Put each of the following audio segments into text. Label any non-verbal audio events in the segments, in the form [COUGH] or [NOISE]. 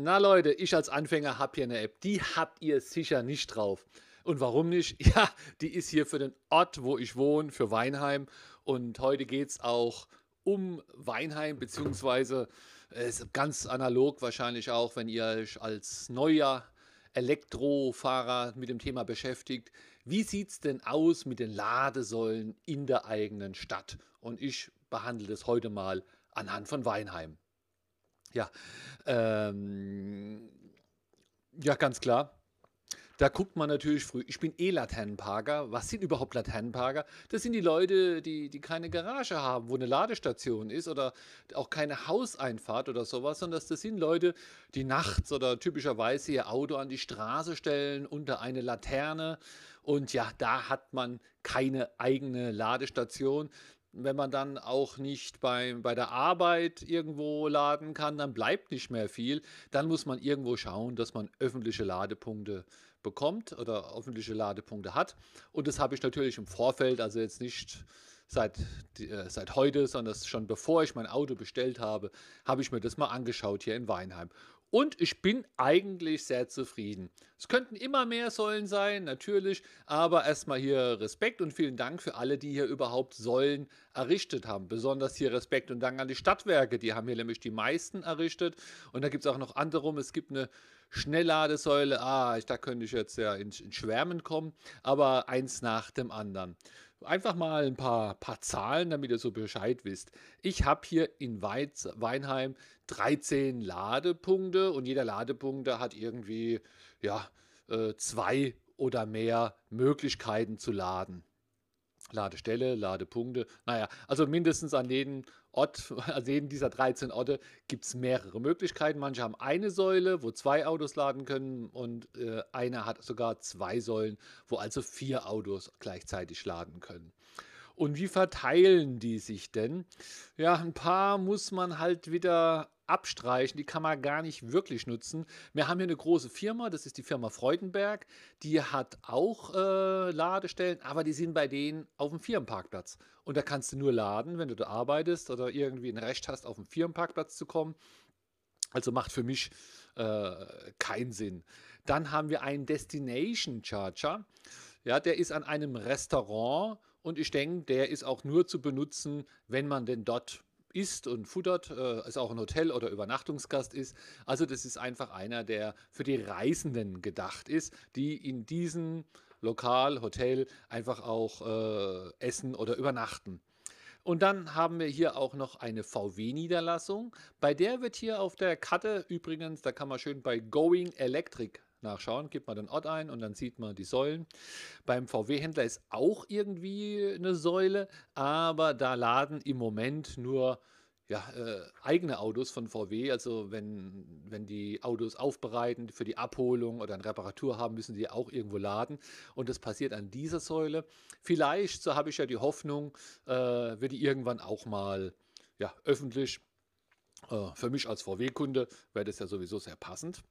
Na Leute, ich als Anfänger habe hier eine App, die habt ihr sicher nicht drauf. Und warum nicht? [LAUGHS] Ja, die ist hier für den Ort, wo ich wohne, für Weinheim. Und heute geht es auch um Weinheim, beziehungsweise äh, ganz analog wahrscheinlich auch, wenn ihr euch als neuer Elektrofahrer mit dem Thema beschäftigt. Wie sieht es denn aus mit den Ladesäulen in der eigenen Stadt? Und ich behandle das heute mal anhand von Weinheim. Ja, ähm, ja, ganz klar. Da guckt man natürlich früh. Ich bin eh Laternenparker. Was sind überhaupt Laternenparker? Das sind die Leute, die, die keine Garage haben, wo eine Ladestation ist oder auch keine Hauseinfahrt oder sowas, sondern das sind Leute, die nachts oder typischerweise ihr Auto an die Straße stellen unter eine Laterne. Und ja, da hat man keine eigene Ladestation wenn man dann auch nicht bei, bei der Arbeit irgendwo laden kann, dann bleibt nicht mehr viel. Dann muss man irgendwo schauen, dass man öffentliche Ladepunkte bekommt oder öffentliche Ladepunkte hat. Und das habe ich natürlich im Vorfeld, also jetzt nicht seit, äh, seit heute, sondern schon bevor ich mein Auto bestellt habe, habe ich mir das mal angeschaut hier in Weinheim. Und ich bin eigentlich sehr zufrieden. Es könnten immer mehr Säulen sein, natürlich, aber erstmal hier Respekt und vielen Dank für alle, die hier überhaupt Säulen errichtet haben. Besonders hier Respekt und Dank an die Stadtwerke, die haben hier nämlich die meisten errichtet. Und da gibt es auch noch andere. Es gibt eine Schnellladesäule, ah, da könnte ich jetzt ja in, in Schwärmen kommen, aber eins nach dem anderen. Einfach mal ein paar, paar Zahlen, damit ihr so Bescheid wisst. Ich habe hier in Weiz, Weinheim 13 Ladepunkte und jeder Ladepunkt hat irgendwie ja, äh, zwei oder mehr Möglichkeiten zu laden. Ladestelle, Ladepunkte. Naja, also mindestens an jedem Ort, [LAUGHS] an jedem dieser 13 Orte gibt es mehrere Möglichkeiten. Manche haben eine Säule, wo zwei Autos laden können und äh, einer hat sogar zwei Säulen, wo also vier Autos gleichzeitig laden können. Und wie verteilen die sich denn? Ja, ein paar muss man halt wieder abstreichen, die kann man gar nicht wirklich nutzen. Wir haben hier eine große Firma, das ist die Firma Freudenberg, die hat auch äh, Ladestellen, aber die sind bei denen auf dem Firmenparkplatz. Und da kannst du nur laden, wenn du da arbeitest oder irgendwie ein Recht hast, auf dem Firmenparkplatz zu kommen. Also macht für mich äh, keinen Sinn. Dann haben wir einen Destination Charger. Ja, der ist an einem Restaurant und ich denke, der ist auch nur zu benutzen, wenn man denn dort isst und futtert, äh, es auch ein Hotel oder Übernachtungsgast ist. Also das ist einfach einer, der für die Reisenden gedacht ist, die in diesem Lokal, Hotel einfach auch äh, essen oder übernachten. Und dann haben wir hier auch noch eine VW-Niederlassung. Bei der wird hier auf der Karte übrigens, da kann man schön bei Going Electric nachschauen, gibt man den Ort ein und dann sieht man die Säulen. Beim VW-Händler ist auch irgendwie eine Säule, aber da laden im Moment nur ja, äh, eigene Autos von VW. Also wenn, wenn die Autos aufbereiten für die Abholung oder eine Reparatur haben, müssen die auch irgendwo laden. Und das passiert an dieser Säule. Vielleicht, so habe ich ja die Hoffnung, äh, wird die irgendwann auch mal ja, öffentlich. Äh, für mich als VW-Kunde wäre das ja sowieso sehr passend.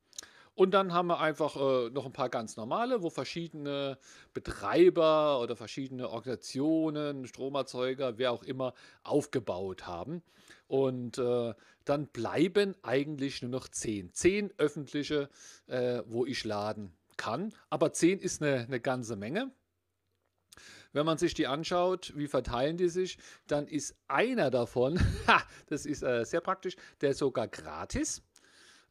Und dann haben wir einfach äh, noch ein paar ganz normale, wo verschiedene Betreiber oder verschiedene Organisationen, Stromerzeuger, wer auch immer, aufgebaut haben. Und äh, dann bleiben eigentlich nur noch zehn. Zehn öffentliche, äh, wo ich laden kann. Aber zehn ist eine, eine ganze Menge. Wenn man sich die anschaut, wie verteilen die sich, dann ist einer davon, [LAUGHS] das ist äh, sehr praktisch, der ist sogar gratis.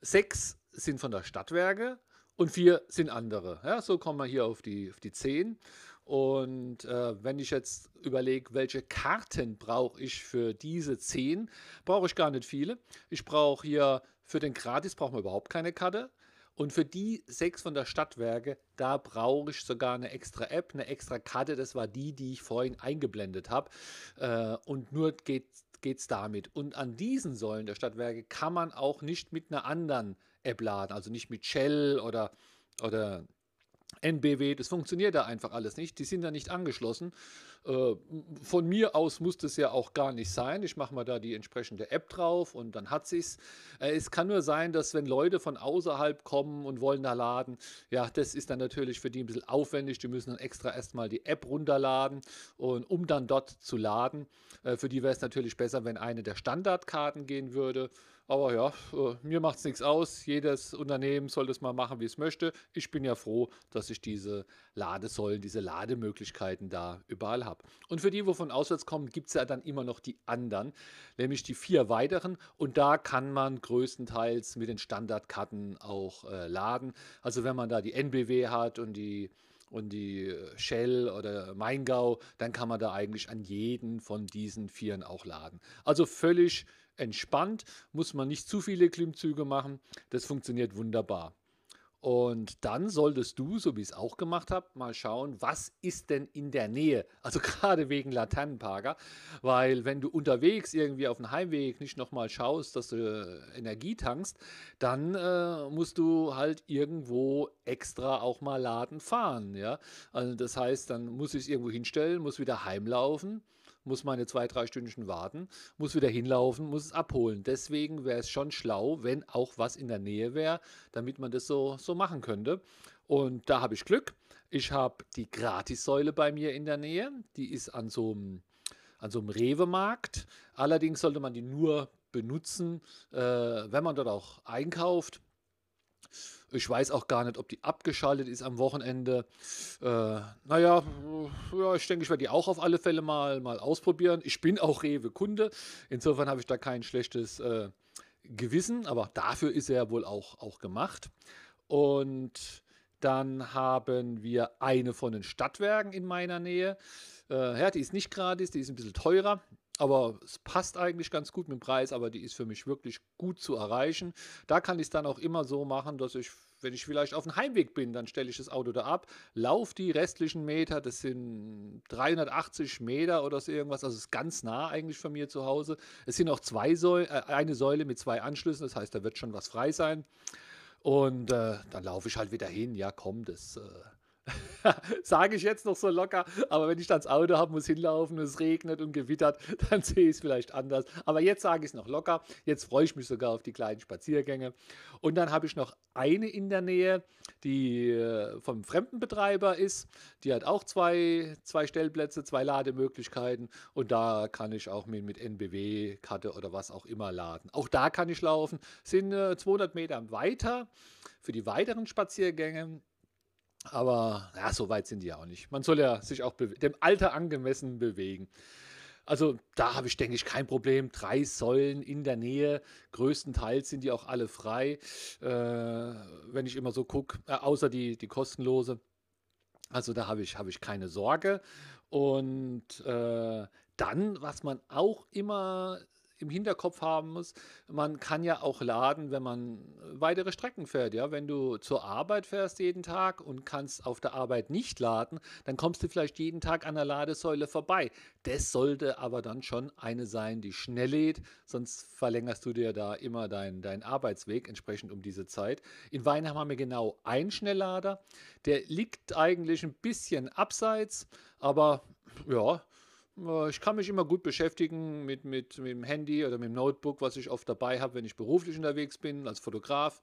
Sechs sind von der Stadtwerke und vier sind andere. Ja, so kommen wir hier auf die, auf die zehn. Und äh, wenn ich jetzt überlege, welche Karten brauche ich für diese zehn, brauche ich gar nicht viele. Ich brauche hier für den Gratis brauchen wir überhaupt keine Karte. Und für die sechs von der Stadtwerke, da brauche ich sogar eine extra App, eine extra Karte. Das war die, die ich vorhin eingeblendet habe. Äh, und nur geht es damit. Und an diesen Säulen der Stadtwerke kann man auch nicht mit einer anderen App laden. Also nicht mit Shell oder, oder NBW, das funktioniert da einfach alles nicht. Die sind da nicht angeschlossen. Äh, von mir aus muss das ja auch gar nicht sein. Ich mache mal da die entsprechende App drauf und dann hat sich's. Äh, es kann nur sein, dass wenn Leute von außerhalb kommen und wollen da laden, ja, das ist dann natürlich für die ein bisschen aufwendig. Die müssen dann extra erstmal die App runterladen und um dann dort zu laden. Äh, für die wäre es natürlich besser, wenn eine der Standardkarten gehen würde. Aber ja, äh, mir macht es nichts aus. Jedes Unternehmen soll das mal machen, wie es möchte. Ich bin ja froh, dass ich diese Ladesäulen, diese Lademöglichkeiten da überall habe. Und für die, wo von auswärts kommen, gibt es ja dann immer noch die anderen, nämlich die vier weiteren. Und da kann man größtenteils mit den Standardkarten auch äh, laden. Also wenn man da die NBW hat und die und die äh, Shell oder Maingau, dann kann man da eigentlich an jeden von diesen Vieren auch laden. Also völlig entspannt, muss man nicht zu viele Klimmzüge machen. Das funktioniert wunderbar. Und dann solltest du, so wie ich es auch gemacht habe, mal schauen, was ist denn in der Nähe? Also [LAUGHS] gerade wegen Laternenparker, weil wenn du unterwegs irgendwie auf dem Heimweg nicht nochmal schaust, dass du äh, Energie tankst, dann äh, musst du halt irgendwo extra auch mal laden fahren. Ja? Also das heißt, dann muss ich es irgendwo hinstellen, muss wieder heimlaufen muss meine zwei, drei Stündchen warten, muss wieder hinlaufen, muss es abholen. Deswegen wäre es schon schlau, wenn auch was in der Nähe wäre, damit man das so, so machen könnte. Und da habe ich Glück. Ich habe die Gratissäule bei mir in der Nähe. Die ist an so einem, an so einem Rewe-Markt. Allerdings sollte man die nur benutzen, äh, wenn man dort auch einkauft. Ich weiß auch gar nicht, ob die abgeschaltet ist am Wochenende. Äh, naja, ja, ich denke, ich werde die auch auf alle Fälle mal, mal ausprobieren. Ich bin auch Rewe-Kunde. Insofern habe ich da kein schlechtes äh, Gewissen, aber dafür ist er wohl auch, auch gemacht. Und dann haben wir eine von den Stadtwerken in meiner Nähe. Äh, ja, die ist nicht gratis, die ist ein bisschen teurer. Aber es passt eigentlich ganz gut mit dem Preis, aber die ist für mich wirklich gut zu erreichen. Da kann ich es dann auch immer so machen, dass ich, wenn ich vielleicht auf dem Heimweg bin, dann stelle ich das Auto da ab, laufe die restlichen Meter, das sind 380 Meter oder so irgendwas, also ist ganz nah eigentlich von mir zu Hause. Es sind auch zwei Säule, äh, eine Säule mit zwei Anschlüssen, das heißt, da wird schon was frei sein. Und äh, dann laufe ich halt wieder hin, ja komm, das... Äh, [LAUGHS] Sage ich jetzt noch so locker, aber wenn ich dann das Auto habe, muss hinlaufen, es regnet und gewittert, [LAUGHS] dann sehe ich es vielleicht anders. Aber jetzt sage ich es noch locker. Jetzt freue ich mich sogar auf die kleinen Spaziergänge. Und dann habe ich noch eine in der Nähe, die äh, vom Fremdenbetreiber ist. Die hat auch zwei, zwei Stellplätze, zwei Lademöglichkeiten. Und da kann ich auch mit, mit NBW-Karte oder was auch immer laden. Auch da kann ich laufen. Sind äh, 200 Meter weiter für die weiteren Spaziergänge. Aber ja, so weit sind die ja auch nicht. Man soll ja sich auch dem Alter angemessen bewegen. Also da habe ich, denke ich, kein Problem. Drei Säulen in der Nähe, größtenteils sind die auch alle frei, äh, wenn ich immer so gucke, äh, außer die, die kostenlose. Also da habe ich, hab ich keine Sorge. Und äh, dann, was man auch immer im Hinterkopf haben muss, man kann ja auch laden, wenn man weitere Strecken fährt. Ja? Wenn du zur Arbeit fährst jeden Tag und kannst auf der Arbeit nicht laden, dann kommst du vielleicht jeden Tag an der Ladesäule vorbei. Das sollte aber dann schon eine sein, die schnell lädt, sonst verlängerst du dir da immer deinen dein Arbeitsweg entsprechend um diese Zeit. In Weinheim haben wir genau einen Schnelllader, der liegt eigentlich ein bisschen abseits, aber ja, ich kann mich immer gut beschäftigen mit, mit, mit dem Handy oder mit dem Notebook, was ich oft dabei habe, wenn ich beruflich unterwegs bin, als Fotograf.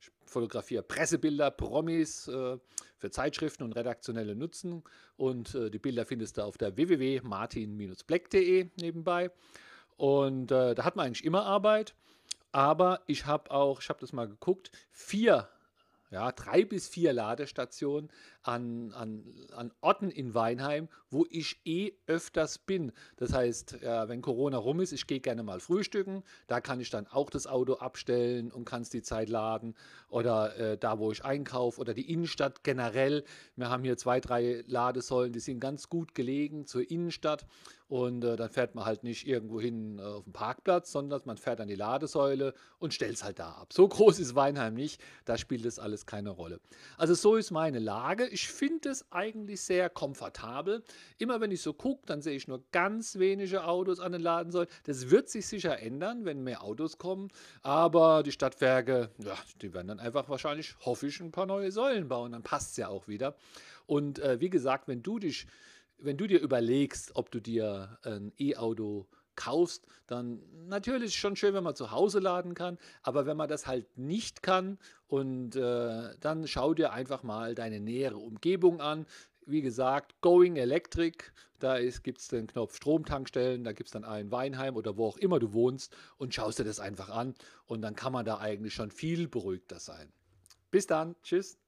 Ich fotografiere Pressebilder, Promis äh, für Zeitschriften und redaktionelle Nutzen. Und äh, die Bilder findest du auf der www.martin-black.de nebenbei. Und äh, da hat man eigentlich immer Arbeit. Aber ich habe auch, ich habe das mal geguckt, vier ja, drei bis vier Ladestationen an, an, an Orten in Weinheim, wo ich eh öfters bin. Das heißt, ja, wenn Corona rum ist, ich gehe gerne mal frühstücken, da kann ich dann auch das Auto abstellen und kann es die Zeit laden. Oder äh, da, wo ich einkaufe oder die Innenstadt generell. Wir haben hier zwei, drei Ladesäulen, die sind ganz gut gelegen zur Innenstadt. Und äh, dann fährt man halt nicht irgendwo hin äh, auf den Parkplatz, sondern man fährt an die Ladesäule und stellt es halt da ab. So groß ist Weinheim nicht, da spielt das alles keine Rolle. Also so ist meine Lage. Ich finde es eigentlich sehr komfortabel. Immer wenn ich so gucke, dann sehe ich nur ganz wenige Autos an den Ladensäulen. Das wird sich sicher ändern, wenn mehr Autos kommen. Aber die Stadtwerke, ja, die werden dann einfach wahrscheinlich, hoffe ich, ein paar neue Säulen bauen. Dann passt es ja auch wieder. Und äh, wie gesagt, wenn du dich wenn du dir überlegst, ob du dir ein E-Auto kaufst, dann natürlich schon schön, wenn man zu Hause laden kann, aber wenn man das halt nicht kann und äh, dann schau dir einfach mal deine nähere Umgebung an. wie gesagt, Going Electric. Da gibt es den Knopf Stromtankstellen, da gibt es dann einen Weinheim oder wo auch immer du wohnst und schaust dir das einfach an. Und dann kann man da eigentlich schon viel beruhigter sein. Bis dann, tschüss.